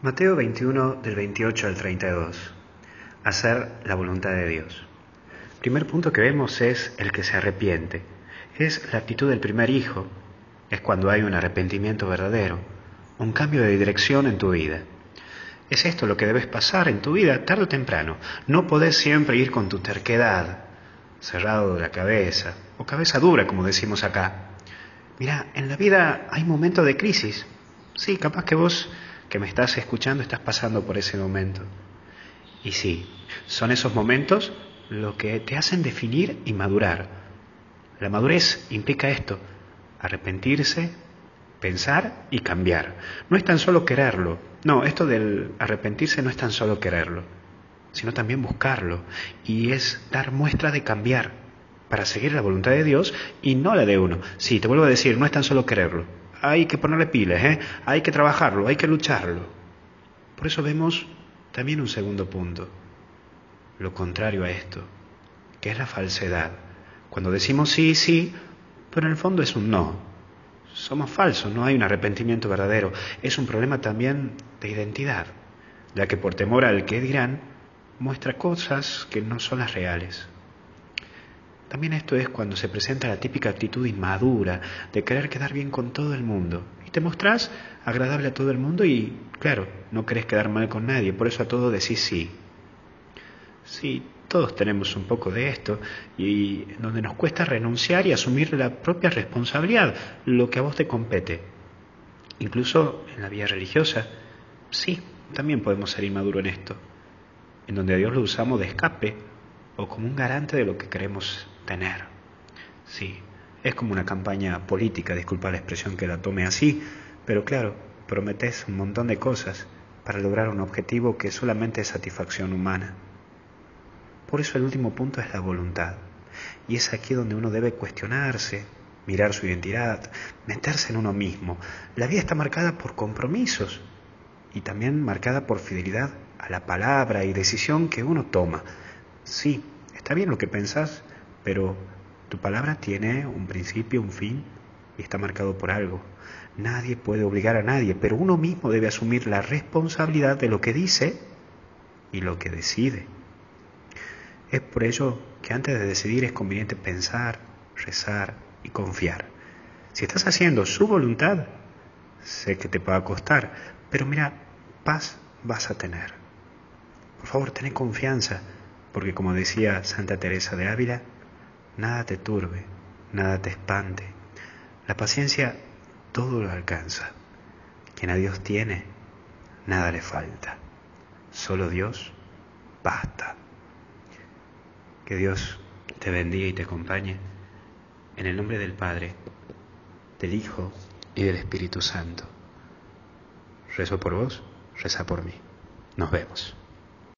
Mateo 21 del 28 al 32. Hacer la voluntad de Dios. Primer punto que vemos es el que se arrepiente. Es la actitud del primer hijo. Es cuando hay un arrepentimiento verdadero, un cambio de dirección en tu vida. Es esto lo que debes pasar en tu vida tarde o temprano. No podés siempre ir con tu terquedad, cerrado de la cabeza, o cabeza dura, como decimos acá. Mira, en la vida hay momentos de crisis. Sí, capaz que vos que me estás escuchando estás pasando por ese momento. Y sí, son esos momentos lo que te hacen definir y madurar. La madurez implica esto, arrepentirse, pensar y cambiar. No es tan solo quererlo. No, esto del arrepentirse no es tan solo quererlo, sino también buscarlo. Y es dar muestra de cambiar para seguir la voluntad de Dios y no la de uno. Sí, te vuelvo a decir, no es tan solo quererlo. Hay que ponerle pilas, ¿eh? hay que trabajarlo, hay que lucharlo. Por eso vemos también un segundo punto, lo contrario a esto, que es la falsedad. Cuando decimos sí, sí, pero en el fondo es un no. Somos falsos, no hay un arrepentimiento verdadero. Es un problema también de identidad, ya que por temor al que dirán, muestra cosas que no son las reales. También esto es cuando se presenta la típica actitud inmadura de querer quedar bien con todo el mundo. Y te mostrás agradable a todo el mundo y, claro, no querés quedar mal con nadie, por eso a todo decís sí. Sí, todos tenemos un poco de esto y donde nos cuesta renunciar y asumir la propia responsabilidad, lo que a vos te compete. Incluso en la vida religiosa, sí, también podemos ser inmaduros en esto, en donde a Dios lo usamos de escape o como un garante de lo que queremos tener. Sí, es como una campaña política, disculpa la expresión que la tome así, pero claro, prometes un montón de cosas para lograr un objetivo que solamente es satisfacción humana. Por eso el último punto es la voluntad. Y es aquí donde uno debe cuestionarse, mirar su identidad, meterse en uno mismo. La vida está marcada por compromisos y también marcada por fidelidad a la palabra y decisión que uno toma. Sí, está bien lo que pensás, pero tu palabra tiene un principio, un fin y está marcado por algo. Nadie puede obligar a nadie, pero uno mismo debe asumir la responsabilidad de lo que dice y lo que decide. Es por ello que antes de decidir es conveniente pensar, rezar y confiar. Si estás haciendo su voluntad, sé que te va a costar, pero mira, paz vas a tener. Por favor, ten confianza, porque como decía Santa Teresa de Ávila, nada te turbe, nada te espante. La paciencia todo lo alcanza. Quien a Dios tiene, nada le falta. Solo Dios basta. Que Dios te bendiga y te acompañe. En el nombre del Padre, del Hijo y del Espíritu Santo. Rezo por vos, reza por mí. Nos vemos.